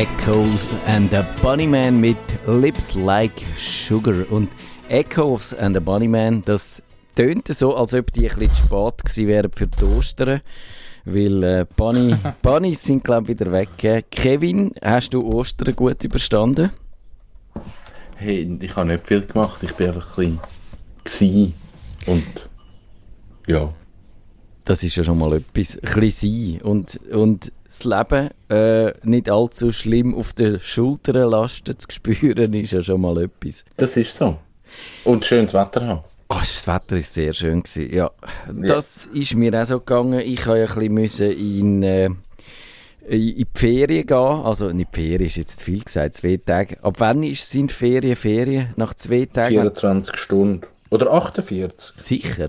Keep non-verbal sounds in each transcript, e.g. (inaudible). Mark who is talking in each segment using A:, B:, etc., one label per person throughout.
A: Echoes and the Bunnyman mit Lips Like Sugar. Und Echoes and the Bunnyman, das tönte so, als ob die ein bisschen zu spät gewesen wären für die Ostern. Weil äh, Bunny, (laughs) Bunnies sind, glaube ich, wieder weg. Kevin, hast du Ostern gut überstanden?
B: Hey, ich habe nicht viel gemacht. Ich bin einfach ein bisschen und ja.
A: Das ist ja schon mal etwas. Ein bisschen sein und, und das Leben äh, nicht allzu schlimm auf den Schultern lasten zu spüren, ist ja schon mal etwas.
B: Das ist so. Und schönes Wetter haben.
A: Oh, das Wetter war sehr schön. Gewesen. Ja, das ja. ist mir auch so gegangen. Ich musste ja ein bisschen in, äh, in die Ferien gehen. Also, nicht die Ferien ist jetzt viel gesagt, zwei Tage. Ab wann sind Ferien Ferien? Nach zwei Tagen?
B: 24 Stunden. Oder 48.
A: Sicher.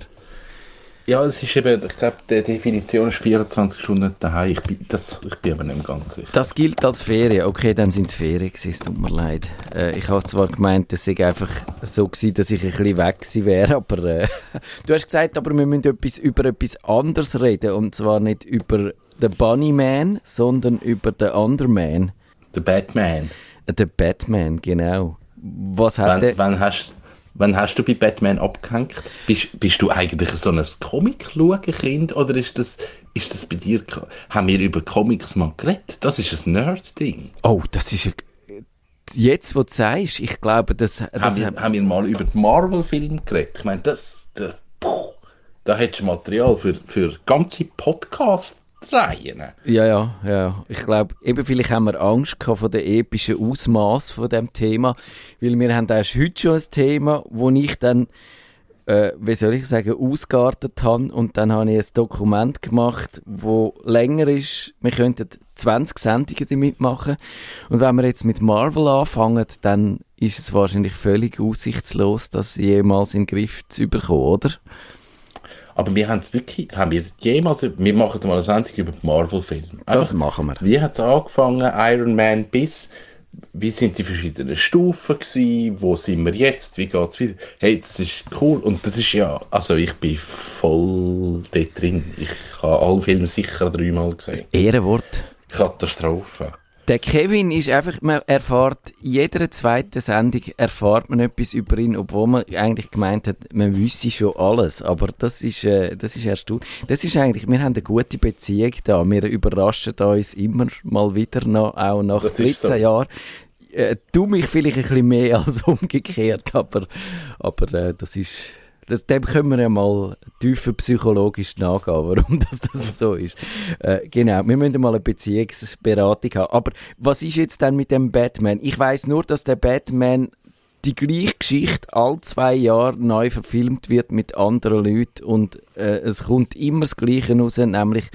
B: Ja, es ist eben, ich glaube, die Definition ist 24 Stunden daheim. Ich bin, das, ich bin aber nicht ganz sicher.
A: Das gilt als Ferien. Okay, dann sind es Ferien gewesen, es tut mir leid. Äh, ich habe zwar gemeint, es sei einfach so gewesen, dass ich ein bisschen weg gewesen wäre, aber äh, (laughs) du hast gesagt, aber wir müssen etwas, über etwas anderes reden. Und zwar nicht über den Bunnyman, sondern über den Underman.
B: Der Batman.
A: Der Batman, genau. Was hat
B: wann, der... Wann hast Wann hast du bei Batman abgehängt? Bist, bist du eigentlich so ein Comic-Kind oder ist das, ist das bei dir, haben wir über Comics mal geredet? Das ist ein Nerd-Ding.
A: Oh, das ist jetzt, wo du sagst, ich glaube, das... das
B: haben, wir, haben wir mal über die Marvel-Filme geredet? Ich meine, das, da, da hättest du Material für, für ganze Podcasts drehen.
A: Ja, ja, ja. Ich glaube, eben vielleicht haben wir Angst gehabt vor dem epischen Ausmaß von dem Thema, weil wir haben erst heute schon ein Thema, wo ich dann, äh, wie soll ich sagen, ausgeartet habe und dann habe ich ein Dokument gemacht, wo länger ist. Wir könnten 20 Sendungen damit machen und wenn wir jetzt mit Marvel anfangen, dann ist es wahrscheinlich völlig aussichtslos, das jemals in den Griff zu bekommen, oder?
B: Aber wir haben es wirklich, haben wir jemals, wir machen mal eine Sendung über Marvel-Filme.
A: Das machen wir.
B: Wie hat es angefangen, Iron Man bis, wie sind die verschiedenen Stufen gewesen, wo sind wir jetzt, wie geht es wieder? Hey, das ist cool und das ist ja, also ich bin voll dort drin. Ich habe alle Filme sicher dreimal gesehen.
A: Ehrenwort.
B: Katastrophe.
A: Der Kevin ist einfach, man erfahrt, in jeder zweiten Sendung erfahrt man etwas über ihn, obwohl man eigentlich gemeint hat, man wüsste schon alles. Aber das ist, äh, das ist erstaunlich. Das ist eigentlich, wir haben eine gute Beziehung da. Wir überraschen uns immer mal wieder, noch, auch nach das 13 so. Jahren. Äh, du mich vielleicht ein bisschen mehr als (laughs) umgekehrt, aber, aber äh, das ist, das, dem können wir ja mal tiefer psychologisch nachgehen, warum das, das so ist. Äh, genau, wir müssen mal eine Beziehungsberatung haben. Aber was ist jetzt denn mit dem Batman? Ich weiß nur, dass der Batman die gleiche Geschichte all zwei Jahre neu verfilmt wird mit anderen Leuten und äh, es kommt immer das Gleiche raus, nämlich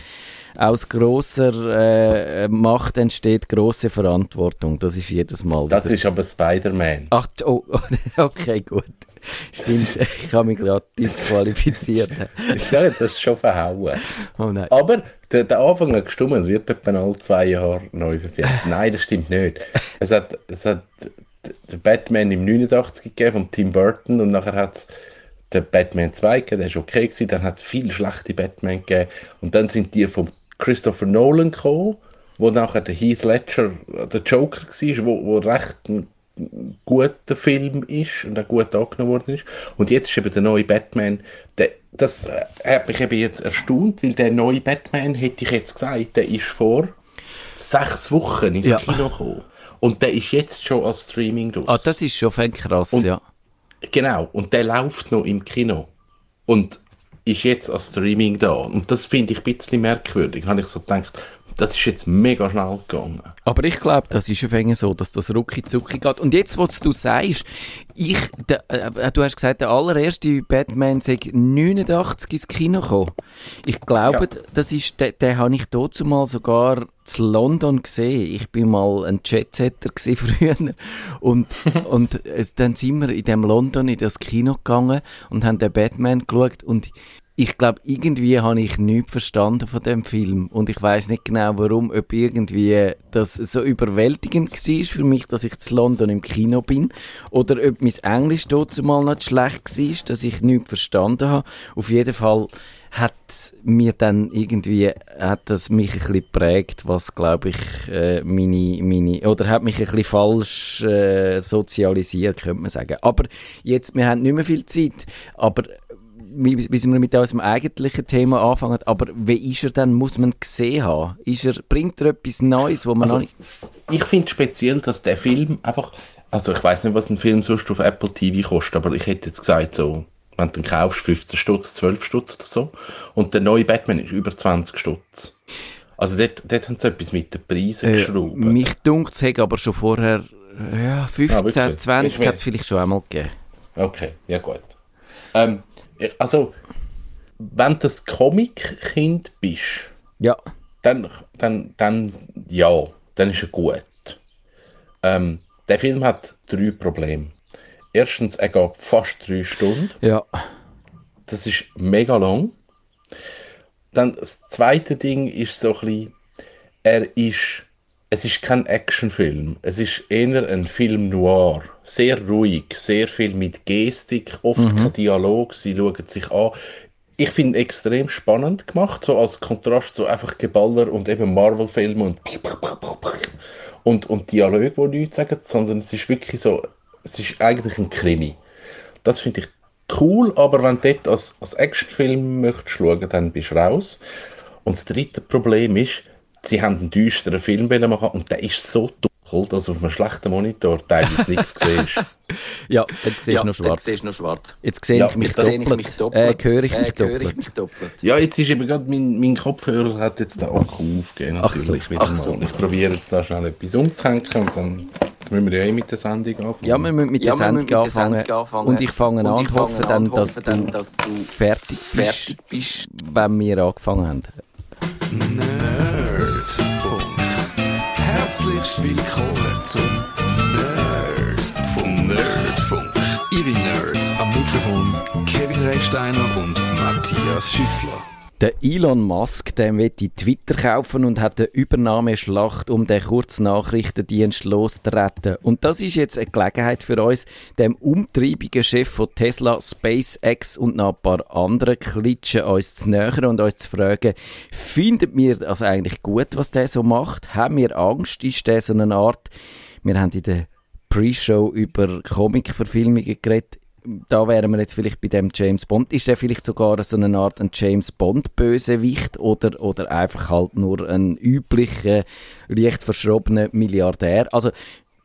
A: aus großer äh, Macht entsteht große Verantwortung. Das ist jedes Mal.
B: Das ist aber Spider-Man.
A: Ach, oh, (laughs) okay, gut. Stimmt, (laughs) ich habe mich gerade disqualifiziert. (laughs)
B: ja, das ist schon verhauen. Oh nein. Aber der, der Anfang hat gestimmt, es wird etwa alle zwei Jahre neu verfilmt. (laughs) Nein, das stimmt nicht. Es hat, es hat den Batman im 89 gegeben von Tim Burton und nachher hat es den Batman 2 gegeben, der ist okay gewesen, dann hat es viele schlechte Batman gegeben und dann sind die von Christopher Nolan gekommen, wo nachher der Heath Ledger der Joker war, wo, wo recht ein guter Film ist und auch gut angenommen worden ist. Und jetzt ist eben der neue Batman, der, das äh, hat mich eben jetzt erstaunt, weil der neue Batman, hätte ich jetzt gesagt, der ist vor sechs Wochen ins ja. Kino gekommen. Und der ist jetzt schon als Streaming
A: durch. Ah, das ist schon krass, und, ja.
B: Genau, und der läuft noch im Kino. Und ist jetzt als Streaming da. Und das finde ich ein bisschen merkwürdig. Habe ich so gedacht, das ist jetzt mega schnell gegangen.
A: Aber ich glaube, das ist ein so, dass das rucki zucki geht. Und jetzt, was du sagst, ich, de, äh, du hast gesagt, der allererste Batman sei 89 ins Kino gekommen. Ich glaube, ja. das ist, den, den habe ich dazu mal sogar zu London gesehen. Ich bin mal ein Jetsetter (laughs) früher. Und, und dann sind wir in dem London in das Kino gegangen und haben den Batman geschaut und ich glaube, irgendwie habe ich nichts verstanden von dem Film und ich weiß nicht genau, warum, ob irgendwie das so überwältigend war für mich, dass ich zu London im Kino bin oder ob mein Englisch dort mal nicht schlecht war, dass ich nichts verstanden habe. Auf jeden Fall hat mir dann irgendwie, hat das mich ein bisschen geprägt, was glaube ich äh, meine, meine, oder hat mich ein bisschen falsch äh, sozialisiert, könnte man sagen. Aber jetzt, wir haben nicht mehr viel Zeit, aber wie, wie wir mit unserem eigentlichen Thema anfangen, aber wie ist er dann, muss man gesehen haben? Ist er, bringt er etwas Neues, wo man
B: also, Ich finde speziell, dass der Film einfach, also ich weiß nicht, was ein Film sonst auf Apple TV kostet, aber ich hätte jetzt gesagt so wenn du den kaufst, 15 Stutz, 12 Stutz oder so. Und der neue Batman ist über 20 Stutz. Also dort, dort haben sie etwas mit den Preisen äh, geschraubt.
A: Mich dunkt es aber schon vorher, ja, 15, ah, 20 hat es vielleicht schon einmal gegeben.
B: Okay, ja gut. Ähm, also, wenn du das Comic-Kind bist,
A: ja.
B: dann, dann, dann, ja, dann ist er gut. Ähm, der Film hat drei Probleme. Erstens, er geht fast drei Stunden.
A: Ja.
B: Das ist mega lang. Dann das zweite Ding ist so ein bisschen, er ist, es ist kein Actionfilm. Es ist eher ein Film noir. Sehr ruhig, sehr viel mit Gestik, oft mhm. kein Dialog, sie schauen sich an. Ich finde extrem spannend gemacht, so als Kontrast zu einfach Geballer und eben Marvel-Filme und und, und Dialoge, die nichts sagen, sondern es ist wirklich so es ist eigentlich ein Krimi. Das finde ich cool, aber wenn du dort als, als Actionfilm möchtest schauen, dann bist du raus. Und das dritte Problem ist, sie haben einen düsteren Film machen und der ist so dunkel, dass auf einem schlechten Monitor teilweise nichts siehst. (laughs)
A: ja, jetzt siehst du ja, noch schwarz. Jetzt, noch schwarz. jetzt sehe ja, ich, mich doppelt. ich mich doppelt. Äh, höre ich, mich, äh, doppelt. ich mich doppelt.
B: Ja, jetzt ist eben gerade mein, mein Kopfhörer hat jetzt den Akku aufgegeben. Ach so. Ach so. Ich probiere jetzt da schnell etwas umzuhängen und dann Jetzt müssen wir ja eh mit der Sendung anfangen.
A: Ja, wir müssen mit, ja, der, Sendung mit anfangen. der Sendung anfangen. Und ich fange an und hoffe dann, dass, du, dann dass du fertig bist, fertig bist, wenn wir angefangen haben.
C: Nerdfunk. Herzlich willkommen zum Nerd Nerdfunk. Ihre Nerds am Mikrofon Kevin Recksteiner und Matthias Schüssler.
A: Der Elon Musk, der will die Twitter kaufen und hat eine Übernahmeschlacht um den Kurznachrichtendienst loszutreten. Und das ist jetzt eine Gelegenheit für uns, dem umtriebigen Chef von Tesla, SpaceX und noch ein paar anderen Klitschen uns zu nähern und uns zu fragen, findet mir das eigentlich gut, was der so macht? Haben wir Angst? Ist der so eine Art, wir haben in der Pre-Show über Comic-Verfilmungen geredet, da wären wir jetzt vielleicht bei dem James Bond. Ist er vielleicht sogar so eine Art ein James Bond-Bösewicht oder, oder einfach halt nur ein üblicher, leicht verschrobener Milliardär? Also,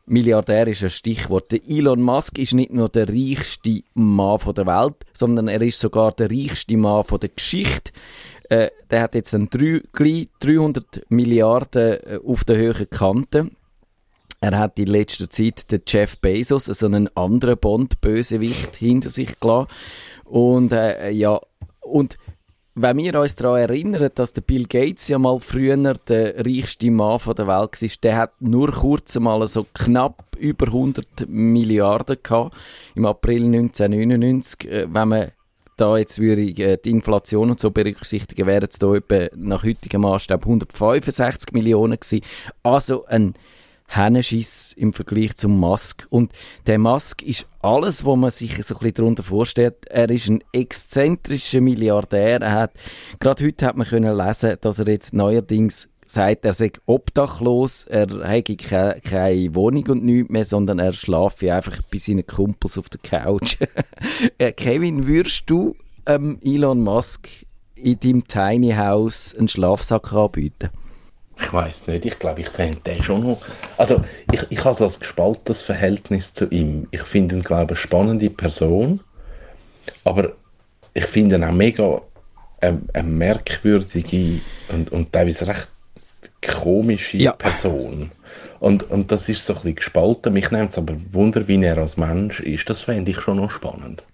A: Milliardär ist ein Stichwort. Elon Musk ist nicht nur der reichste Mann der Welt, sondern er ist sogar der reichste Mann der Geschichte. Äh, der hat jetzt dann 300 Milliarden äh, auf der höheren Kante. Er hat in letzter Zeit den Jeff Bezos, also einen anderen Bond-Bösewicht, hinter sich gelassen. Und äh, ja, und wenn wir uns daran erinnern, dass der Bill Gates ja mal früher der reichste Mann der Welt war, der hat nur kurz mal so knapp über 100 Milliarden gehabt, im April 1999. Äh, wenn man da jetzt würde äh, die Inflation und so berücksichtigen, wären es da etwa nach heutigem Maßstab 165 Millionen gewesen. Also ein Hennenschiss im Vergleich zum Musk. Und der Musk ist alles, was man sich so ein bisschen darunter vorstellt. Er ist ein exzentrischer Milliardär. Er hat, gerade heute hat man können lesen, dass er jetzt neuerdings sagt, er sei obdachlos, er hätte keine, keine Wohnung und nichts mehr, sondern er schlafe einfach bei seinen Kumpels auf der Couch. (laughs) Äh, Kevin, würdest du ähm, Elon Musk in deinem Tiny House einen Schlafsack anbieten?
B: Ich weiß nicht, ich glaube, ich fände den schon noch. Also, ich, ich habe so ein gespaltenes Verhältnis zu ihm. Ich finde ihn, glaube ich, eine spannende Person, aber ich finde ihn auch mega eine, eine merkwürdige und, und teilweise recht komische ja. Person. Und, und das ist so ein bisschen gespalten. Mich nimmt es aber Wunder, wie er als Mensch ist. Das fände ich schon noch spannend.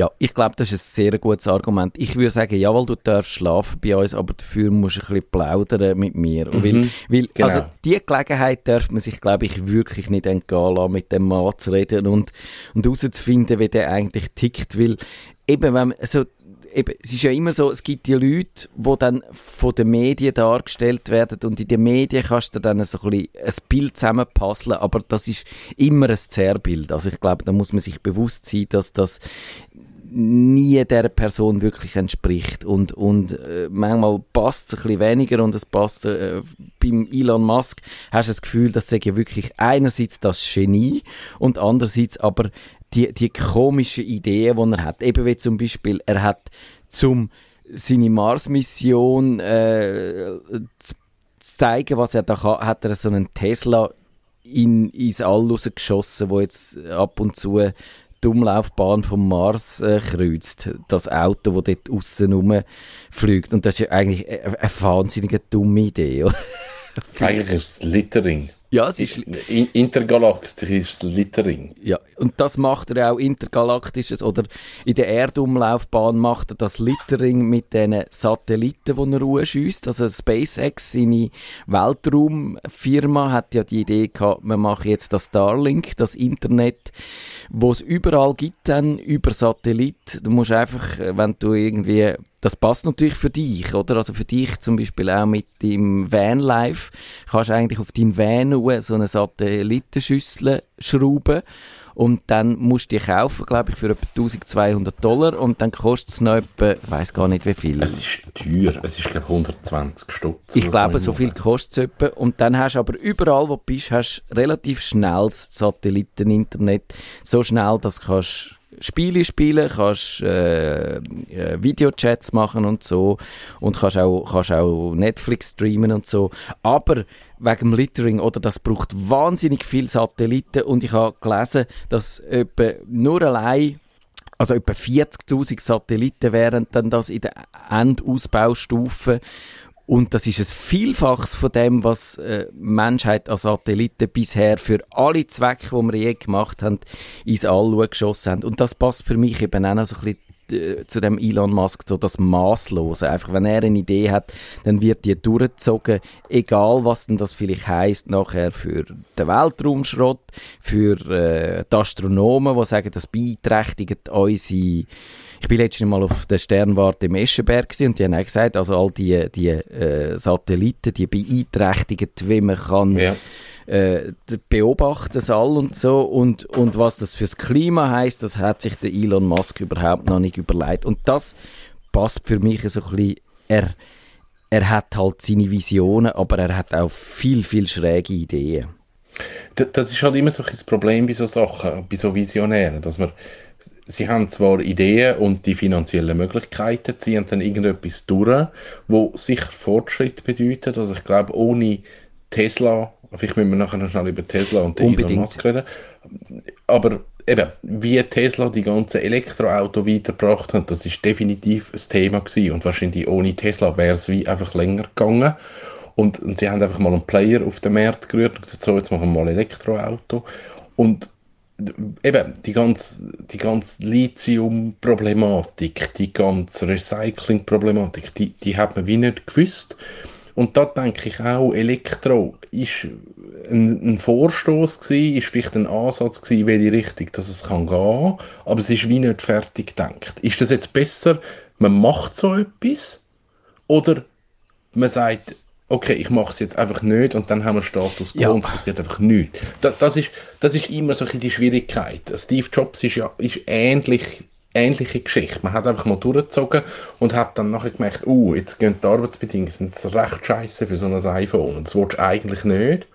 A: Ja, ich glaube, das ist ein sehr gutes Argument. Ich würde sagen, jawohl, du darfst schlafen bei uns, aber dafür musst du ein bisschen plaudern mit mir. Mhm, weil, weil genau. also die Gelegenheit darf man sich, glaube ich, wirklich nicht entgehen lassen, mit dem Mann zu reden und, und herauszufinden, wie der eigentlich tickt, weil eben, wenn man, also, eben, es ist ja immer so, es gibt die Leute, die dann von den Medien dargestellt werden und in den Medien kannst du dann so ein, bisschen ein Bild zusammenpuzzeln, aber das ist immer ein Zerrbild. Also ich glaube, da muss man sich bewusst sein, dass das nie der Person wirklich entspricht und, und äh, manchmal passt es ein bisschen weniger und es passt äh, beim Elon Musk hast du das Gefühl, dass er wirklich einerseits das Genie und andererseits aber die, die komischen Ideen, die er hat. Eben wie zum Beispiel, er hat zum seine Mars-Mission äh, zu zeigen, was er da kann, hat er so einen Tesla in, ins All rausgeschossen, wo jetzt ab und zu die Umlaufbahn vom Mars äh, kreuzt. Das Auto, das dort aussen rumfliegt. Und das ist ja eigentlich eine, eine wahnsinnige dumme Idee.
B: eigentlich ist es Littering.
A: Ja, es ist...
B: Intergalaktisches Littering.
A: Ja, und das macht er auch intergalaktisches, oder in der Erdumlaufbahn macht er das Littering mit den Satelliten, die er ruhschießt. Also SpaceX, seine Weltraumfirma, hat ja die Idee gehabt, man macht jetzt das Starlink, das Internet, wo es überall gibt dann, über Satellit. Du musst einfach, wenn du irgendwie das passt natürlich für dich, oder? Also für dich zum Beispiel auch mit dem Vanlife kannst du eigentlich auf deinen Van so eine Satellitenschüssel schrauben und dann musst du die kaufen, glaube ich, für etwa 1200 Dollar. Und dann kostet es noch etwa, ich weiß gar nicht wie viel.
B: Es ist teuer, es ist glaube ich 120 Stutz.
A: Ich glaube, so, so viel kostet es etwa. Und dann hast du aber überall, wo du bist, hast relativ schnell das Satelliteninternet, so schnell, dass du kannst Spiele spielen, kannst äh, äh, Videochats machen und so und kannst auch, kannst auch Netflix streamen und so. Aber wegen dem Littering, oder das braucht wahnsinnig viel Satelliten und ich habe gelesen, dass etwa nur allein also etwa 40.000 Satelliten wären dann das in der Endausbaustufe und das ist ein Vielfaches von dem, was äh, Menschheit als Satelliten bisher für alle Zwecke, die wir je gemacht haben, ins All geschossen haben. Und das passt für mich eben auch noch so ein bisschen äh, zu dem Elon Musk, so das Maßlose. Einfach, wenn er eine Idee hat, dann wird die durchgezogen, egal was denn das vielleicht heißt nachher für den Weltraumschrott, für äh, die Astronomen, die sagen, das beeinträchtigt unsere ich bin letztes Mal auf der Sternwarte im Eschenberg und die haben auch gesagt, also all die, die äh, Satelliten, die beeinträchtigen, wie man kann ja. äh, beobachten das all und so und, und was das fürs Klima heißt, das hat sich der Elon Musk überhaupt noch nicht überlegt und das passt für mich so ein bisschen, er, er hat halt seine Visionen, aber er hat auch viel, viel schräge Ideen.
B: Das ist halt immer so ein Problem bei so Sachen, bei so Visionären, dass man sie haben zwar Ideen und die finanziellen Möglichkeiten, ziehen dann irgendetwas durch, wo sicher Fortschritt bedeutet. Also ich glaube, ohne Tesla, vielleicht müssen wir nachher noch schnell über Tesla und Elon Musk reden, aber eben, wie Tesla die ganzen Elektroauto weitergebracht hat, das ist definitiv ein Thema gewesen und wahrscheinlich ohne Tesla wäre es wie einfach länger gegangen. Und, und sie haben einfach mal einen Player auf den Markt gerührt und gesagt, so, jetzt machen wir mal Elektroauto. Und eben die ganze, die ganze Lithium-Problematik, die ganze Recycling-Problematik, die, die hat man wie nicht gewusst. Und da denke ich auch, Elektro ist ein, ein Vorstoß gewesen, ist vielleicht ein Ansatz gewesen, in welche Richtung dass es kann gehen, aber es ist wie nicht fertig gedacht. Ist das jetzt besser, man macht so etwas, oder man sagt, okay, ich mache es jetzt einfach nicht und dann haben wir Status quo ja. und es passiert einfach nichts. Das, das, ist, das ist immer so ein die Schwierigkeit. Steve Jobs ist ja ist ähnlich, ähnliche Geschichte. Man hat einfach mal durchgezogen und hat dann nachher gemerkt, uh, jetzt gehen die Arbeitsbedingungen sind recht scheiße für so ein iPhone und das willst du eigentlich nicht.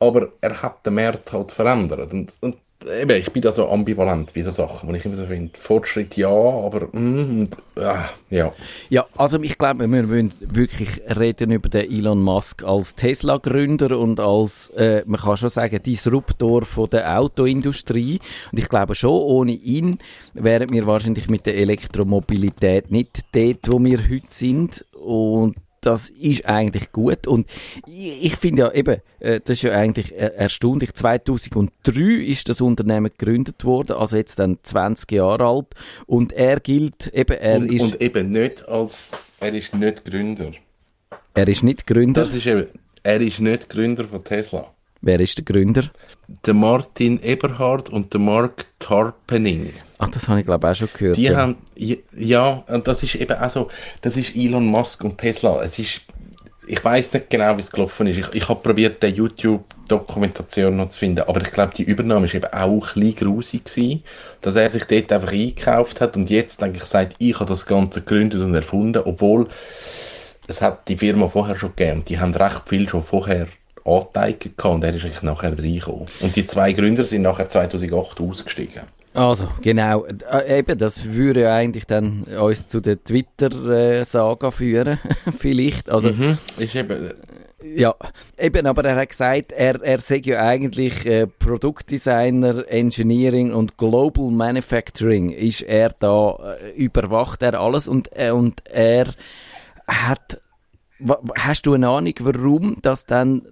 B: Aber er hat den Markt halt verändert. Und, und eben, ich bin da so ambivalent bei so Sachen, wo ich immer so finde, Fortschritt ja, aber mm, äh, ja.
A: Ja, also ich glaube, wir müssen wirklich reden über den Elon Musk als Tesla-Gründer und als, äh, man kann schon sagen, Disruptor von der Autoindustrie. Und ich glaube schon, ohne ihn wären wir wahrscheinlich mit der Elektromobilität nicht dort, wo wir heute sind. Und das ist eigentlich gut. Und ich, ich finde ja eben, äh, das ist ja eigentlich äh, erstaunlich. 2003 ist das Unternehmen gegründet worden, also jetzt dann 20 Jahre alt. Und er gilt eben, er
B: und,
A: ist...
B: Und eben nicht als, er ist nicht Gründer.
A: Er ist nicht Gründer?
B: Das ist eben, er ist nicht Gründer von Tesla.
A: Wer ist der Gründer?
B: Der Martin Eberhard und der Mark Tarpening.
A: Ah, das habe ich glaube auch schon gehört.
B: Die ja. haben, ja, und das ist eben auch so, das ist Elon Musk und Tesla. Es ist, ich weiß nicht genau, wie es gelaufen ist. Ich, ich habe probiert, die YouTube-Dokumentation noch zu finden, aber ich glaube, die Übernahme ist eben auch ein bisschen grusig gewesen, dass er sich dort einfach eingekauft hat und jetzt eigentlich sagt, ich habe das Ganze gegründet und erfunden, obwohl es hat die Firma vorher schon gegeben und die haben recht viel schon vorher angeteigt und er ist eigentlich nachher reingekommen. Und die zwei Gründer sind nachher 2008 ausgestiegen.
A: Also, genau. Äh, eben, das würde ja eigentlich dann uns zu der Twitter-Saga führen, (laughs) vielleicht. Also, mhm. ist eben... Äh, ja, eben, aber er hat gesagt, er, er sei ja eigentlich äh, Produktdesigner, Engineering und Global Manufacturing. Ist er da, äh, überwacht er alles und, äh, und er hat, hast du eine Ahnung, warum das dann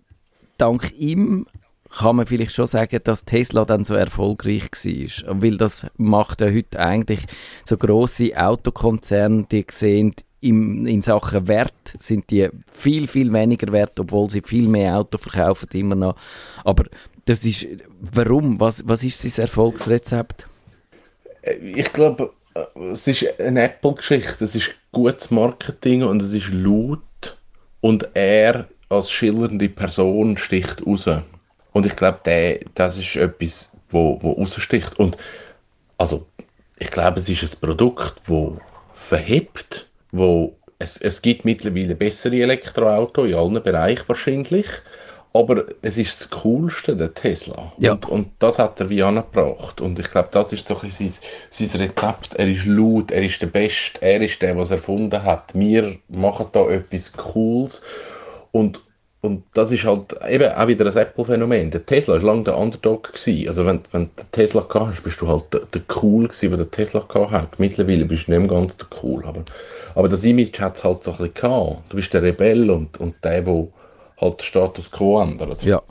A: dank ihm kann man vielleicht schon sagen, dass Tesla dann so erfolgreich war. Weil das macht ja heute eigentlich so große Autokonzerne, die sehen, im, in Sachen Wert sind die viel, viel weniger wert, obwohl sie viel mehr Auto verkaufen immer noch. Aber das ist, warum? Was, was ist sein Erfolgsrezept?
B: Ich glaube, es ist eine Apple-Geschichte. Es ist gutes Marketing und es ist laut und er als schillernde Person sticht raus. Und ich glaube, das ist etwas, wo, wo raussticht. Und also, ich glaube, es ist ein Produkt, wo verhebt, wo es, es gibt mittlerweile bessere Elektroautos in allen Bereichen wahrscheinlich. Aber es ist das Coolste, der Tesla. Ja. Und, und das hat er wie angebracht. Und ich glaube, das ist so ein sein, sein Rezept. Er ist laut, er ist der Beste, er ist der, was er erfunden hat. Wir machen da etwas Cooles. Und, und das ist halt eben auch wieder ein Apple-Phänomen. Der Tesla war lange der Underdog. Gewesen. Also wenn, wenn du Tesla gehabt hast, bist du halt der, der Cool gewesen, der der Tesla gehabt hat. Mittlerweile bist du nicht mehr ganz der Cool. Aber, aber das Image hat es halt so ein bisschen gehabt. Du bist der Rebell und, und der, der halt den Status quo ändert.
A: Ja.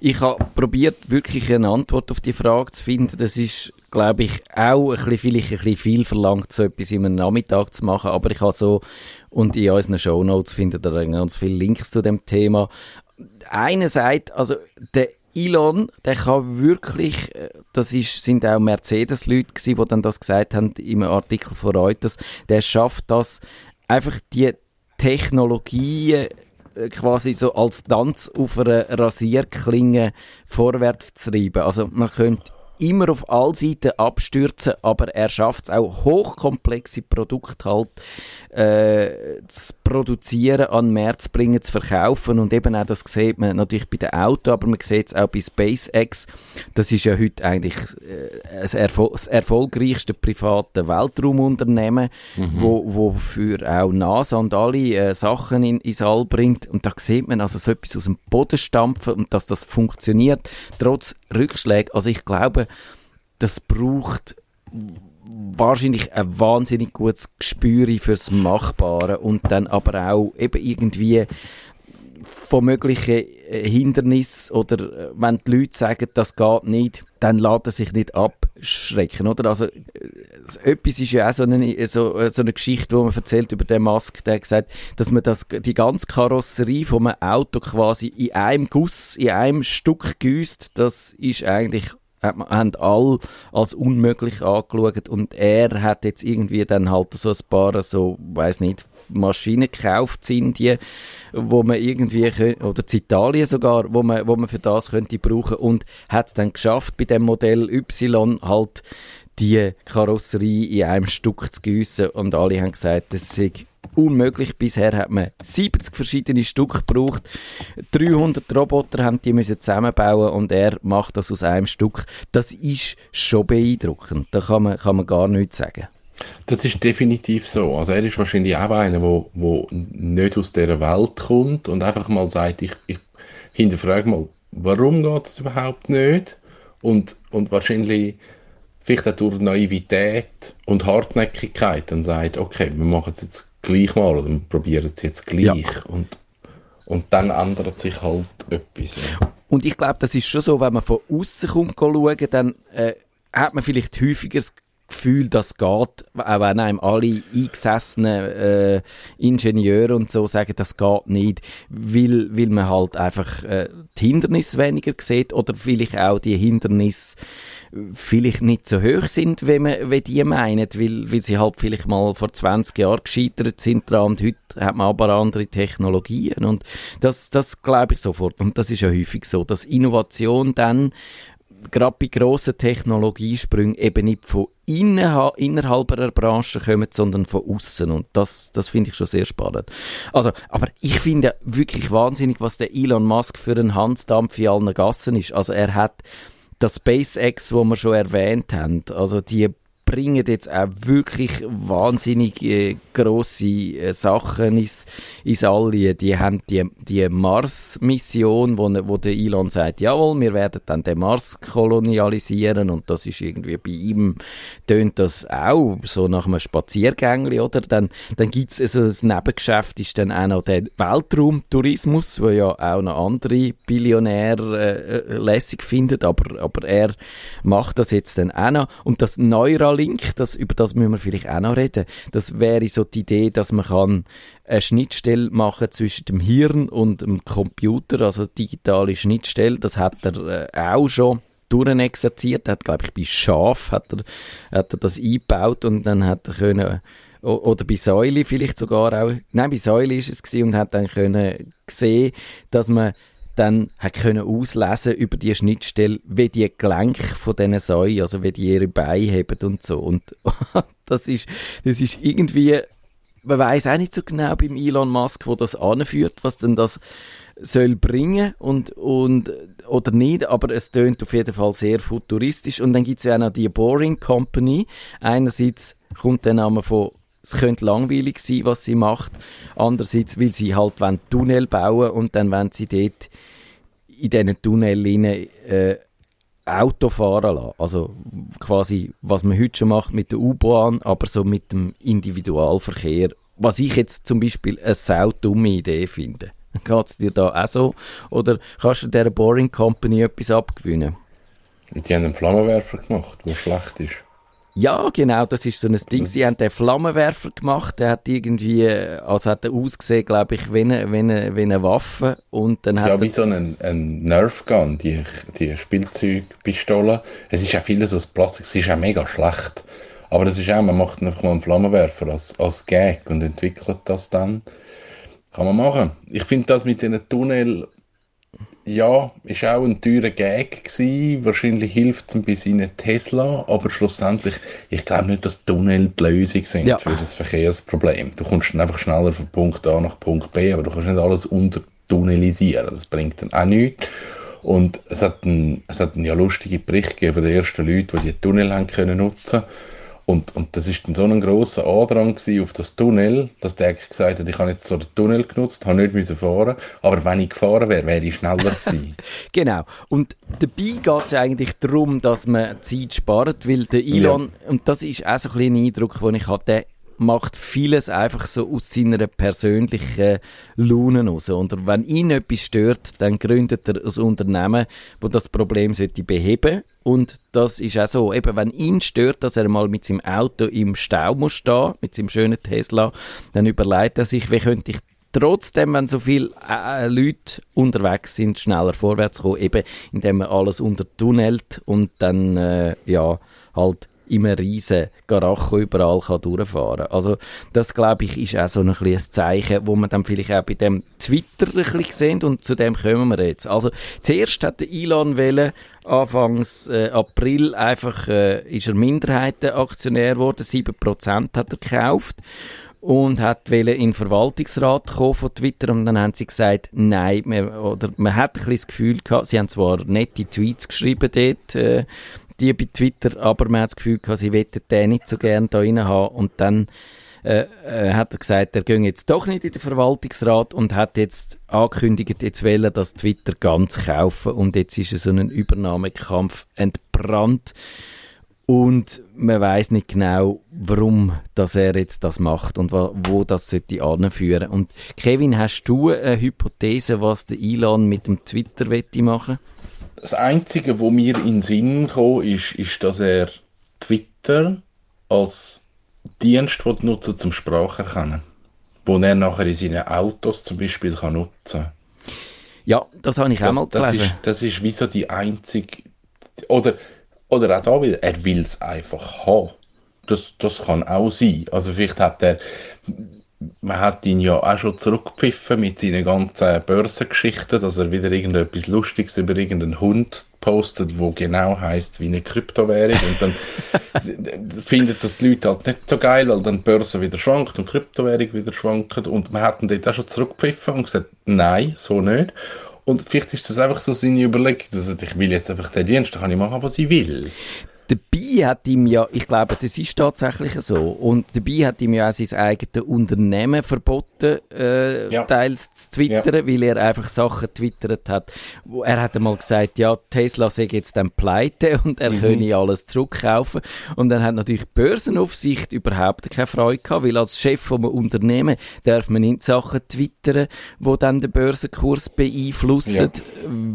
A: Ich habe probiert, wirklich eine Antwort auf die Frage zu finden. Das ist, glaube ich, auch ein bisschen, vielleicht ein bisschen viel verlangt, so etwas in einem Nachmittag zu machen. Aber ich habe so, und in unseren Shownotes findet ihr ganz viele Links zu dem Thema. Einer sagt, also, der Elon, der kann wirklich, äh, das ist, sind auch Mercedes-Leute gewesen, die dann das gesagt haben im Artikel von Reuters, der schafft das, einfach die Technologien äh, quasi so als Tanz auf einer Rasierklinge vorwärts zu treiben. Also man könnte immer auf all Seiten abstürzen, aber er schafft es auch hochkomplexe Produkte halt äh, zu produzieren, an den Markt zu bringen, zu verkaufen und eben auch das sieht man natürlich bei den Autos, aber man sieht es auch bei SpaceX. Das ist ja heute eigentlich äh, das, Erfol das, erfolgreichste private Weltraumunternehmen, mhm. wo, wo für auch NASA und alle äh, Sachen in, ins All bringt und da sieht man also so etwas aus dem Boden stampfen und dass das funktioniert, trotz Rückschlägen. Also ich glaube, das braucht wahrscheinlich ein wahnsinnig gutes Gespür fürs Machbare und dann aber auch eben irgendwie von möglichen äh, Hindernissen oder äh, wenn die Leute sagen, das geht nicht, dann lässt er sich nicht abschrecken, oder? Also, äh, etwas ist ja auch so eine, so, so eine Geschichte, wo man erzählt über den Musk, der gesagt, dass man das, die ganze Karosserie einem Auto quasi in einem Guss, in einem Stück gießt, das ist eigentlich haben alle als unmöglich angeschaut und er hat jetzt irgendwie dann halt so ein paar so, weiß nicht, Maschinen gekauft in Indien, wo man irgendwie, oder in Italien sogar, wo man, wo man für das könnte brauchen und hat es dann geschafft, bei dem Modell Y halt die Karosserie in einem Stück zu gießen und alle haben gesagt, das sei unmöglich. Bisher hat man 70 verschiedene Stück gebraucht. 300 Roboter haben die müssen zusammenbauen und er macht das aus einem Stück. Das ist schon beeindruckend. Da kann man, kann man gar nichts sagen.
B: Das ist definitiv so. Also er ist wahrscheinlich auch einer, der, der nicht aus dieser Welt kommt und einfach mal sagt, ich, ich hinterfrage mal, warum geht es überhaupt nicht? Und, und wahrscheinlich vielleicht auch durch Naivität und Hartnäckigkeit dann sagt, okay, wir machen es jetzt gleich mal oder wir probieren es jetzt gleich. Ja. Und, und dann ändert sich halt etwas. Ja.
A: Und ich glaube, das ist schon so, wenn man von außen kommt schauen, dann äh, hat man vielleicht häufiger das Gefühl, das geht, auch wenn einem alle eingesessenen äh, Ingenieure und so sagen, das geht nicht, weil, weil man halt einfach äh, die Hindernisse weniger sieht oder vielleicht auch die Hindernisse vielleicht nicht so hoch sind, wie, man, wie die meinen, weil, weil sie halt vielleicht mal vor 20 Jahren gescheitert sind dran und heute hat man aber andere Technologien und das, das glaube ich sofort. Und das ist ja häufig so, dass Innovation dann gerade bei grossen Technologiesprüngen eben nicht von innen, innerhalb einer Branche kommen, sondern von außen und das, das finde ich schon sehr spannend. Also, aber ich finde wirklich wahnsinnig, was der Elon Musk für einen Hansdampf in allen Gassen ist. Also er hat das SpaceX, wo wir schon erwähnt haben, also die bringen jetzt auch wirklich wahnsinnig äh, grosse äh, Sachen ins, ins All. Die haben die, die Mars-Mission, wo, wo der Elon sagt, jawohl, wir werden dann den Mars kolonialisieren und das ist irgendwie bei ihm, tönt das auch so nach einem Spaziergängli, oder? Dann, dann gibt es, also das Nebengeschäft ist dann auch noch der Weltraumtourismus, wo ja auch noch andere Billionäre äh, äh lässig finden, aber, aber er macht das jetzt dann auch noch. Und das Neuralink Link, das, über das müssen wir vielleicht auch noch reden. Das wäre so die Idee, dass man kann eine Schnittstelle machen zwischen dem Hirn und dem Computer, also digitale Schnittstelle. Das hat er äh, auch schon durchexerziert. Er hat, glaube ich, bei Schaf hat er, hat er das eingebaut und dann hat er können oder bei Säule vielleicht sogar auch, nein, bei Säule ist es gewesen und hat dann können sehen, dass man dann können auslesen über die Schnittstelle, wie die Gelenke von diesen Säuen, also wie die ihre Beine haben und so. Und (laughs) das ist, das ist irgendwie, man weiß auch nicht so genau beim Elon Musk, wo das anführt, was denn das soll bringen und, und, oder nicht, aber es tönt auf jeden Fall sehr futuristisch. Und dann gibt es ja auch noch die Boring Company. Einerseits kommt der Name von es könnte langweilig sein, was sie macht. Andererseits will sie halt wenn Tunnel bauen und dann wollen sie dort in diesen Tunneln äh, Auto fahren lassen. Also quasi, was man heute schon macht mit der U-Bahn, aber so mit dem Individualverkehr. Was ich jetzt zum Beispiel eine sau dumme Idee finde. (laughs) Geht es dir da auch so? Oder kannst du dieser Boring Company etwas abgewinnen?
B: Die haben einen Flammenwerfer gemacht, der schlecht ist.
A: Ja, genau, das ist so ein Ding. Sie haben den Flammenwerfer gemacht, der hat irgendwie, also hat er ausgesehen, glaube ich, wie eine, wie, eine, wie eine Waffe und dann hat
B: Ja, wie so ein, ein Nerf Gun, die, die Spielzeugpistole. Es ist ja vieles aus Plastik, es ist auch mega schlecht. Aber das ist auch, man macht einfach mal einen Flammenwerfer als, als Gag und entwickelt das dann. Kann man machen. Ich finde das mit diesen Tunnel ja, ist auch ein teurer Gag gewesen. Wahrscheinlich hilft es ein bisschen Tesla, aber schlussendlich, ich glaube nicht, dass Tunnel die Lösung sind ja. für das Verkehrsproblem. Du kommst dann einfach schneller von Punkt A nach Punkt B, aber du kannst nicht alles untertunnelisieren. Das bringt dann auch nichts. Und es hat, einen, es hat einen ja lustige Bericht gegeben von den ersten Leuten, die die Tunnel haben können nutzen und, und das ist dann so ein grosser Andrang auf das Tunnel, dass der gesagt hat, ich habe jetzt so den Tunnel genutzt, habe nicht müssen fahren, aber wenn ich gefahren wäre, wäre ich schneller gewesen. (laughs)
A: genau. Und dabei geht es eigentlich darum, dass man Zeit spart, weil der Elon, ja. und das ist auch so ein, ein Eindruck, den ich hatte, macht vieles einfach so aus seiner persönlichen Laune raus. Und wenn ihn etwas stört, dann gründet er ein Unternehmen, wo das Problem sollte beheben. Und das ist auch so, eben wenn ihn stört, dass er mal mit seinem Auto im Stau muss stehen, mit seinem schönen Tesla, dann überlegt er sich, wie könnte ich trotzdem, wenn so viele äh, Leute unterwegs sind, schneller vorwärts kommen, eben indem man alles untertunnelt und dann, äh, ja, halt in einem riesen Garacho überall kann durchfahren kann. Also das, glaube ich, ist auch so ein, ein Zeichen, wo man dann vielleicht auch bei dem Twitter ein bisschen sehen und zu dem kommen wir jetzt. Also zuerst hat Elon Welle Anfangs äh, April einfach äh, ist er Minderheitenaktionär geworden, 7% hat er gekauft und hat in den Verwaltungsrat kommen von Twitter und dann haben sie gesagt, nein, man, oder man hat ein bisschen das Gefühl gehabt, sie haben zwar nette Tweets geschrieben dort, äh, die bei Twitter, aber man hat das Gefühl sie wollten den nicht so gerne da rein haben und dann äh, äh, hat er gesagt, er gehe jetzt doch nicht in den Verwaltungsrat und hat jetzt angekündigt, jetzt will er das Twitter ganz kaufen und jetzt ist so ein Übernahmekampf entbrannt und man weiß nicht genau, warum dass er jetzt das macht und wo, wo das sollte anführen. Und Kevin, hast du eine Hypothese, was der Elon mit dem Twitter machen?
B: Das Einzige, wo mir in den Sinn kam, ist, ist, dass er Twitter als Dienst, nutzen zum Spracherkennen, wo er nachher in seinen Autos zum Beispiel kann nutzen.
A: Ja, das habe ich das, auch mal
B: gelesen. Das ist, das ist wie so die einzige oder oder auch da wieder, er will es einfach haben. Das, das kann auch sein. Also vielleicht hat er man hat ihn ja auch schon zurückgepfiffen mit seinen ganzen Börsengeschichten, dass er wieder irgendetwas Lustiges über irgendeinen Hund postet, wo genau heißt wie eine Kryptowährung und dann (laughs) findet das die Leute halt nicht so geil, weil dann die Börse wieder schwankt und Kryptowährung wieder schwankt und man hat ihn dort auch schon zurückgepfiffen und gesagt, nein, so nicht. Und vielleicht ist das einfach so seine Überlegung, dass er, ich will jetzt einfach den Dienst, da kann ich machen, was ich will.
A: Dabei hat ihm ja, ich glaube, das ist tatsächlich so, und dabei hat ihm ja auch sein eigenes Unternehmen verboten, äh, ja. teils zu twittern, ja. weil er einfach Sachen twittert hat. Er hat einmal gesagt, ja, Tesla sei jetzt dann pleite und er mhm. könne alles zurückkaufen. Und dann hat natürlich die Börsenaufsicht überhaupt keine Freude gehabt, weil als Chef von einem Unternehmen darf man nicht Sachen twittern, wo dann den Börsenkurs beeinflussen.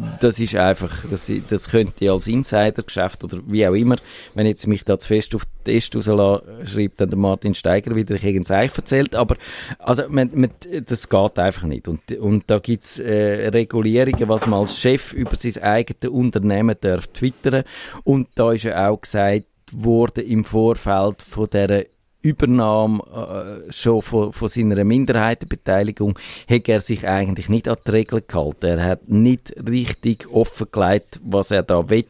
A: Ja. Das ist einfach, das, das könnte als Insidergeschäft oder wie auch immer wenn jetzt mich da zu fest auf den Test rauslasse, schreibt dann der Martin Steiger wieder, ich irgendein erzählt, aber also, man, man, das geht einfach nicht. Und, und da gibt es äh, Regulierungen, was man als Chef über sein eigenes Unternehmen darf twittern. Und da ist ja auch gesagt worden im Vorfeld von dieser Übernahme äh, schon von, von seiner Minderheitenbeteiligung hat er sich eigentlich nicht an die Regeln gehalten. Er hat nicht richtig offengelegt, was er da will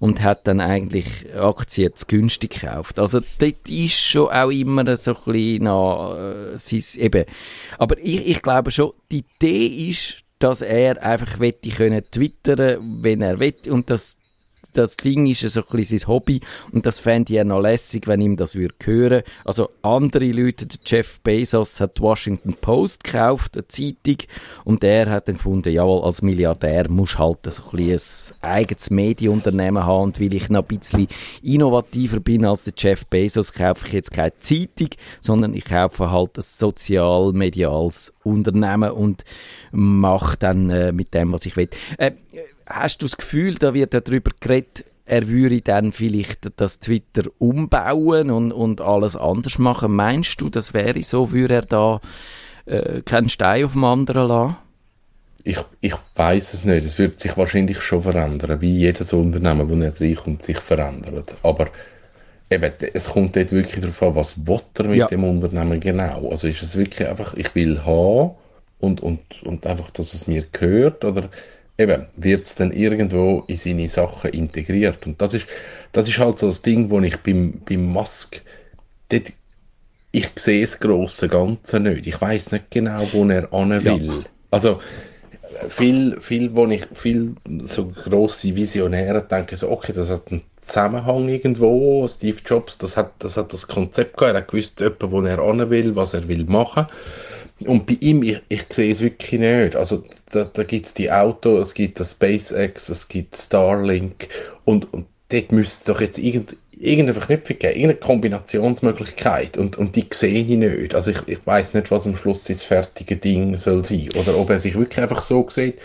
A: und hat dann eigentlich Aktien zu günstig gekauft. Also dort ist schon auch immer so ein bisschen nach, äh, sein, eben. Aber ich, ich glaube schon, die Idee ist, dass er einfach wette können twittern, wenn er will und dass das Ding ist so ein bisschen sein Hobby und das fände ich noch lässig, wenn ihm das würde hören. Also andere Leute, der Jeff Bezos hat die Washington Post gekauft, eine Zeitung, und der hat dann gefunden, jawohl, als Milliardär muss halt so ein, bisschen ein eigenes Medienunternehmen haben und weil ich noch ein bisschen innovativer bin als der Jeff Bezos, kaufe ich jetzt keine Zeitung, sondern ich kaufe halt ein sozial-mediales Unternehmen und mache dann äh, mit dem, was ich will. Äh, hast du das Gefühl, da wird darüber geredet, er würde dann vielleicht das Twitter umbauen und, und alles anders machen? Meinst du, das wäre so, würde er da äh, keinen Stein auf dem anderen lassen?
B: Ich, ich weiß es nicht. Es wird sich wahrscheinlich schon verändern, wie jedes Unternehmen, das nicht reinkommt, sich verändert. Aber eben, es kommt dort wirklich darauf an, was will er mit ja. dem Unternehmen genau. Also ist es wirklich einfach, ich will haben und, und, und einfach, dass es mir gehört oder eben, wird es dann irgendwo in seine Sachen integriert. Und das ist, das ist halt so das Ding, wo ich beim, beim Musk, dort, ich sehe das grosse Ganze nicht. Ich weiß nicht genau, wo er an will. Ja. Also, viel, viel, wo ich, viel so grosse Visionäre denken so, okay, das hat einen Zusammenhang irgendwo. Steve Jobs, das hat, das hat das Konzept gehabt. Er hat gewusst, etwa, wo er an will, was er will machen. Und bei ihm, ich, ich sehe es wirklich nicht. Also, da, da gibt es die Auto, es gibt das SpaceX, es gibt Starlink und, und dort müsste es doch jetzt irgend, irgendeine Verknüpfung geben, irgendeine Kombinationsmöglichkeit und, und die sehe ich nicht. Also ich, ich weiß nicht, was am Schluss das fertige Ding soll sein. Oder ob er sich wirklich einfach so sieht,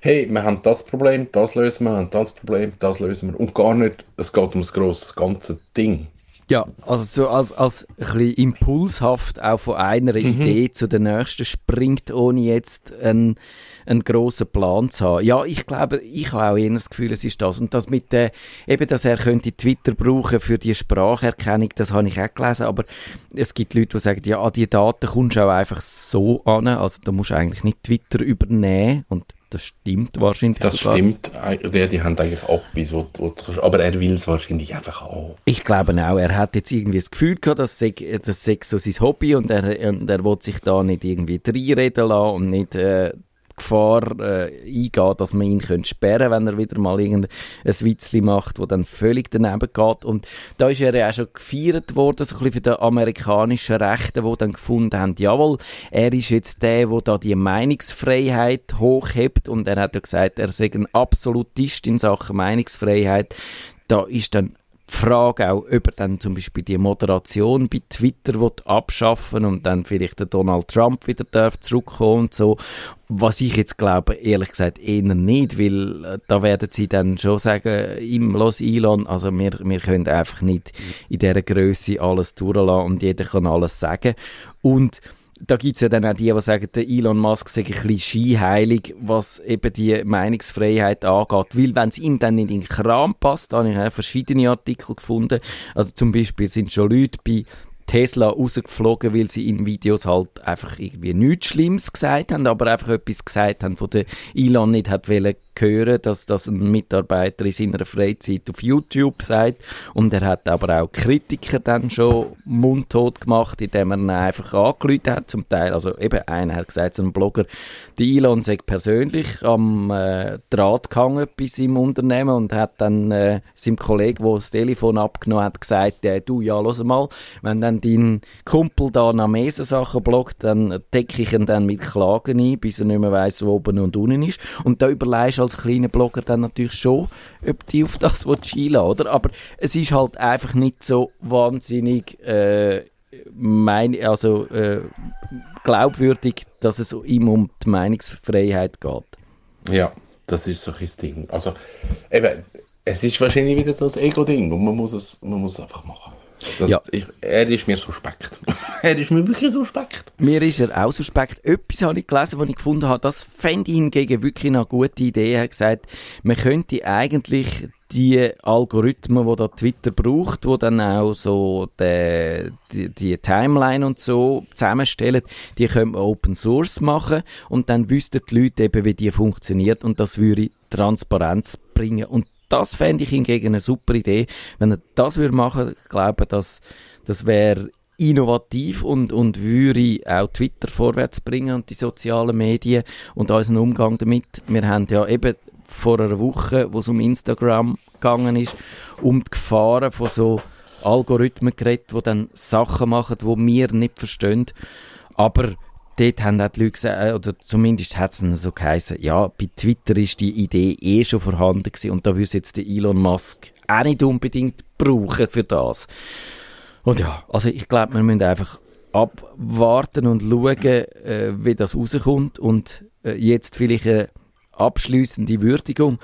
B: hey, wir haben das Problem, das lösen wir, und das Problem, das lösen wir. Und gar nicht, es geht um das grosse ganze Ding.
A: Ja, also so als, als ein bisschen impulshaft auch von einer mhm. Idee zu der nächsten springt, ohne jetzt ein einen grossen Plan zu haben. Ja, ich glaube, ich habe auch eher das Gefühl, es ist das. Und das mit der, eben, dass er könnte Twitter brauchen für die Spracherkennung, das habe ich auch gelesen, aber es gibt Leute, die sagen, ja, an die Daten kommst du auch einfach so an, also da musst du eigentlich nicht Twitter übernehmen und das stimmt wahrscheinlich
B: Das sogar. stimmt. Die, die haben eigentlich etwas, wo, wo, aber er will es wahrscheinlich einfach auch.
A: Ich glaube auch. Er hat jetzt irgendwie das Gefühl gehabt, dass das sei so sein Hobby und er, und er will sich da nicht irgendwie reinreden lassen und nicht äh, Gefahr äh, eingehen, dass man ihn könnte sperren wenn er wieder mal irgendein Witzli macht, wo dann völlig daneben geht. Und da ist er ja auch schon gefeiert worden, so ein bisschen für die amerikanischen Rechten, die dann gefunden haben, jawohl, er ist jetzt der, der da die Meinungsfreiheit hochhebt und er hat ja gesagt, er sei ein Absolutist in Sachen Meinungsfreiheit. Da ist dann Frage auch, ob er dann zum Beispiel die Moderation bei Twitter abschaffen und dann vielleicht der Donald Trump wieder darf zurückkommen und so. Was ich jetzt glaube, ehrlich gesagt, eher nicht, weil äh, da werden sie dann schon sagen, im Los Elon, also wir, wir können einfach nicht in dieser Größe alles durchlassen und jeder kann alles sagen. Und da gibt es ja dann auch die, die sagen, der Elon Musk sei ein bisschen skiheilig, was eben die Meinungsfreiheit angeht. Weil wenn es ihm dann nicht in den Kram passt, habe ich auch verschiedene Artikel gefunden. Also zum Beispiel sind schon Leute bei Tesla rausgeflogen, weil sie in Videos halt einfach irgendwie nichts Schlimmes gesagt haben, aber einfach etwas gesagt haben, wo der Elon nicht hat wollen hören, dass das ein Mitarbeiter in seiner Freizeit auf YouTube sagt. Und er hat aber auch Kritiker dann schon mundtot gemacht, indem er ihn einfach angelüht hat, zum Teil. Also eben einer hat gesagt, so ein Blogger, die Elon sagt persönlich am äh, Draht gehangen bei seinem Unternehmen und hat dann äh, seinem Kollegen, der das Telefon abgenommen hat, gesagt, äh, du, ja, los mal, wenn dann dein Kumpel da nach Mesensachen bloggt, dann decke ich ihn dann mit Klagen ein, bis er nicht mehr weiss, wo oben und unten ist. Und da überlegst als kleiner Blogger dann natürlich schon, ob die auf das (laughs) schielen oder? Aber es ist halt einfach nicht so wahnsinnig äh, mein, also, äh, glaubwürdig, dass es ihm um die Meinungsfreiheit geht.
B: Ja, das ist so ein Ding. Also, eben, es ist wahrscheinlich wieder so ein Ego-Ding und man muss es, man muss es einfach machen. Das, ja. ich, er ist mir suspekt. (laughs) er ist mir wirklich suspekt.
A: Mir ist er auch suspekt. Etwas habe ich gelesen, was ich gefunden habe, das fände ich hingegen wirklich eine gute Idee. Er hat gesagt, man könnte eigentlich die Algorithmen, die da Twitter braucht, wo dann auch so die, die, die, Timeline und so zusammenstellen, die könnte man Open Source machen und dann wüssten die Leute eben, wie die funktioniert und das würde Transparenz bringen. Und das fände ich hingegen eine super Idee. Wenn er das würde machen, ich glaube, das, das wäre innovativ und, und würde auch Twitter vorwärts bringen und die sozialen Medien und unseren Umgang damit. Wir haben ja eben vor einer Woche, wo es um Instagram gegangen ist, um die Gefahren von so Algorithmen geredet, die dann Sachen machen, die wir nicht verstehen. Aber dort haben auch die Leute gesagt, äh, oder zumindest hat es so geheißen, ja, bei Twitter ist die Idee eh schon vorhanden gewesen und da würde jetzt der Elon Musk auch nicht unbedingt brauchen für das. Und ja, also ich glaube, wir müssen einfach abwarten und schauen, äh, wie das rauskommt und äh, jetzt vielleicht eine abschließende Würdigung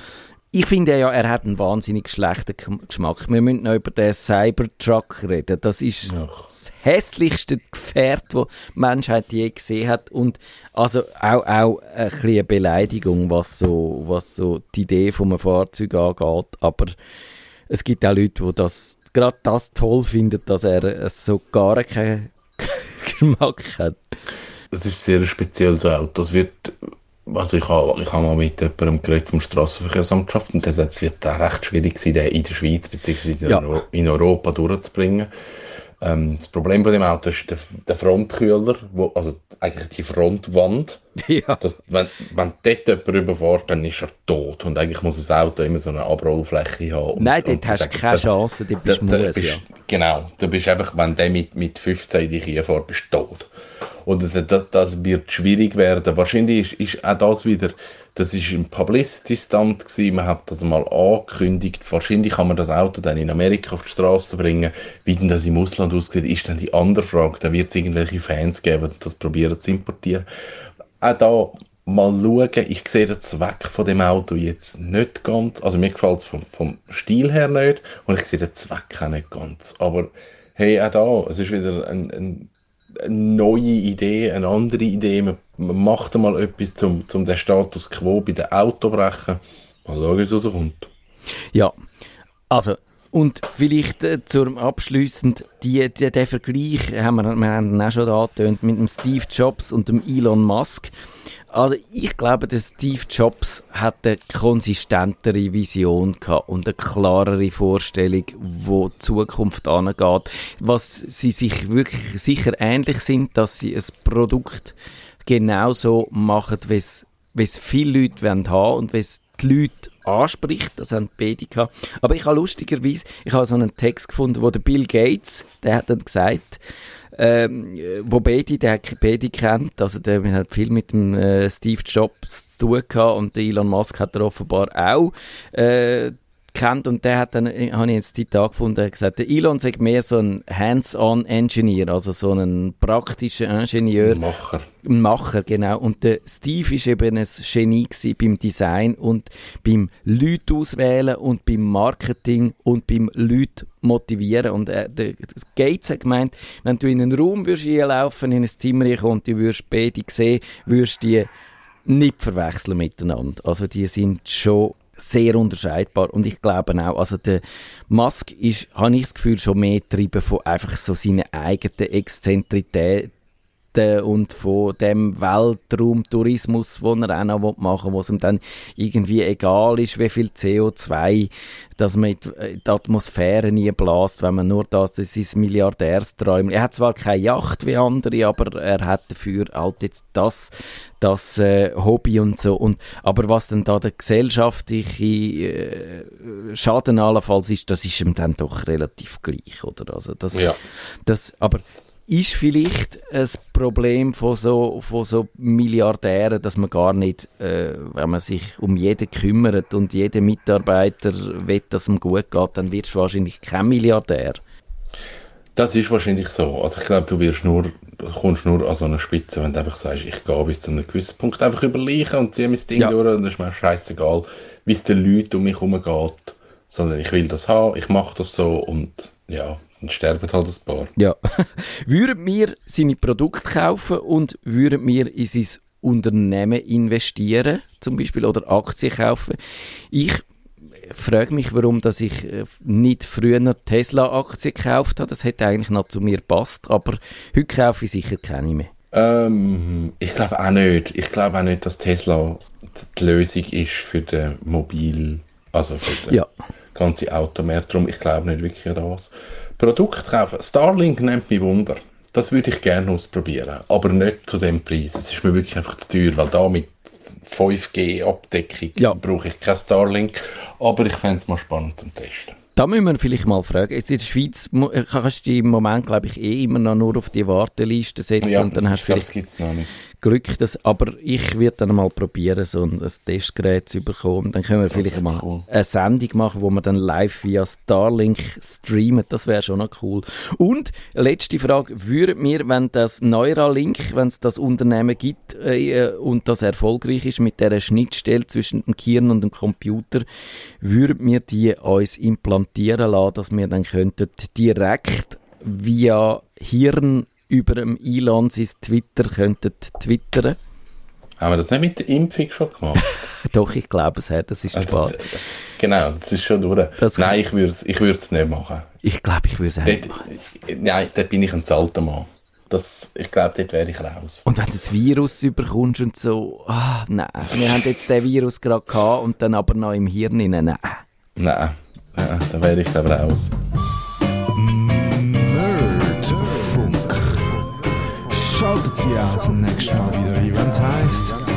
A: ich finde ja, er hat einen wahnsinnig schlechten Geschmack. Wir müssen noch über den Cybertruck reden. Das ist Ach. das hässlichste Gefährt, das die Menschheit je gesehen hat. Und also auch, auch ein eine Beleidigung, was so, was so die Idee von einem Fahrzeug angeht. Aber es gibt auch Leute, die das, gerade das toll finden, dass er so gar keinen (laughs) Geschmack hat.
B: Das ist ein sehr spezielles Auto. Es wird also ich habe, ich habe mal mit jemandem geredet vom Straßenverkehrsamt geschafft und der sagt, es wird auch recht schwierig sein, den in der Schweiz bzw. Ja. in Europa durchzubringen. Ähm, das Problem von dem Auto ist der, der Frontkühler, wo, also eigentlich die Frontwand. (laughs) Ja. Das, wenn, wenn dort jemand überfährt, dann ist er tot. Und eigentlich muss das Auto immer so eine Abrollfläche haben.
A: Nein, dort hast du keine Chance, dort bist du muss,
B: ja. Genau, du bist einfach, wenn der mit, mit 15 in dich hinfährt, bist du tot. Und das, das, das wird schwierig werden. Wahrscheinlich ist, ist auch das wieder, das ist im Publicity-Stand gewesen, man hat das mal angekündigt. Wahrscheinlich kann man das Auto dann in Amerika auf die Straße bringen. Wie denn das im Ausland aussieht, ist dann die andere Frage. Da wird es irgendwelche Fans geben, die das probieren zu importieren. Auch da mal schauen, ich sehe den Zweck von dem Auto jetzt nicht ganz, also mir gefällt es vom, vom Stil her nicht und ich sehe den Zweck auch nicht ganz. Aber hey, auch da, es ist wieder ein, ein eine neue Idee, eine andere Idee. Man, man macht mal etwas zum, zum den Status quo bei den Auto brechen. Mal schauen, was rauskommt.
A: Ja, also und vielleicht äh, zum abschließend die, die, der Vergleich haben wir, wir haben auch schon angetönt mit dem Steve Jobs und dem Elon Musk. Also ich glaube, der Steve Jobs hat eine konsistentere Vision gehabt und eine klarere Vorstellung, wo die Zukunft angeht. Was sie sich wirklich sicher ähnlich sind, dass sie ein Produkt genauso machen, wie es viele Leute haben wollen und es die Leute anspricht. Das haben beide gehabt. Aber ich habe lustigerweise, ich habe so einen Text gefunden, wo der Bill Gates, der hat dann gesagt, ähm, wo beide, der beide kennt, also der hat viel mit dem äh, Steve Jobs zu tun gehabt und Elon Musk hat er offenbar auch äh, kennt und der hat dann, äh, habe ich jetzt Zitat gefunden, gesagt, der Elon sagt mehr so ein Hands-on-Engineer, also so ein praktischer Ingenieur.
B: Macher.
A: Macher, genau. Und der Steve ist eben ein Genie beim Design und beim Leute auswählen und beim Marketing und beim Leute motivieren. Und äh, der Gates hat gemeint, wenn du in einen Raum würdest einlaufen, in ein Zimmer und du würdest beide sehen, würdest du die nicht verwechseln miteinander. Also die sind schon sehr unterscheidbar. Und ich glaube auch, also der Musk ist, habe ich das Gefühl, schon mehr getrieben von einfach so seinen eigenen Exzentritäten und von dem Weltraumtourismus, den er auch noch machen will, wo es ihm dann irgendwie egal ist, wie viel CO2 dass man in die Atmosphäre nie blast, wenn man nur das, das ist Milliardärsträume. Er hat zwar keine Yacht wie andere, aber er hat dafür halt jetzt das, das äh, Hobby und so. Und, aber was dann da der gesellschaftliche äh, Schaden allenfalls ist, das ist ihm dann doch relativ gleich, oder? Also das,
B: ja.
A: das, aber ist vielleicht ein Problem von so, von so Milliardären, dass man gar nicht, äh, wenn man sich um jeden kümmert und jeden Mitarbeiter will, dass es ihm gut geht, dann wirst du wahrscheinlich kein Milliardär.
B: Das ist wahrscheinlich so. Also ich glaube, du wirst nur, kommst nur an so eine Spitze, wenn du einfach sagst, ich gehe bis zu einem gewissen Punkt einfach überleichen und ziehe mein Ding ja. durch und dann ist mir scheißegal, wie es den Leuten um mich herum geht, sondern ich will das haben, ich mache das so und ja, dann sterben halt ein paar.
A: Ja. (laughs) würden wir seine Produkte kaufen und würden wir in sein Unternehmen investieren, zum Beispiel, oder Aktien kaufen? Ich frage mich, warum dass ich äh, nicht früher Tesla-Aktien gekauft habe. Das hätte eigentlich noch zu mir gepasst, aber heute kaufe ich sicher keine mehr.
B: Ähm, ich glaube auch nicht. Ich glaube auch nicht, dass Tesla die Lösung ist für den Mobil, also für den ja. ganzen Automarkt. Darum, ich glaube nicht wirklich an das. Produkt kaufen. Starlink nimmt mich Wunder. Das würde ich gerne ausprobieren. Aber nicht zu dem Preis. Es ist mir wirklich einfach zu teuer, weil da mit 5G-Abdeckung ja. brauche ich kein Starlink. Aber ich fände es mal spannend zum Testen.
A: Da müssen wir vielleicht mal fragen. Jetzt in der Schweiz kannst du im Moment, glaube ich, eh immer noch nur auf die Warteliste setzen
B: ja,
A: und dann hast du vielleicht...
B: Gibt's noch nicht.
A: Glück, dass, aber ich werde dann mal probieren, so ein, ein Testgerät zu bekommen. Dann können wir vielleicht mal cool. eine Sendung machen, wo wir dann live via Starlink streamen. Das wäre schon noch cool. Und letzte Frage: Würden wir, wenn das Neuralink, wenn es das Unternehmen gibt äh, und das erfolgreich ist mit der Schnittstelle zwischen dem Gehirn und dem Computer, würden wir die uns implantieren lassen, dass wir dann könnten direkt via Hirn über dem Elon sein Twitter könnten twittern.
B: Haben wir das nicht mit der Impfung schon gemacht? (laughs)
A: Doch, ich glaube es hat, das ist also, spät.
B: Genau, das ist schon durch. Das nein, ich würde ich es nicht machen.
A: Ich glaube, ich würde es nicht machen.
B: Nein, da bin ich ein alter Mann. Das, ich glaube, dort wäre ich raus.
A: Und wenn du das Virus überkommst und so, ah, nein, wir haben jetzt den Virus gerade gehabt und dann aber noch im Hirn, nein. Nein,
B: nein da wäre ich glaube raus.
C: Sie auch das nächste Mal wieder es heisst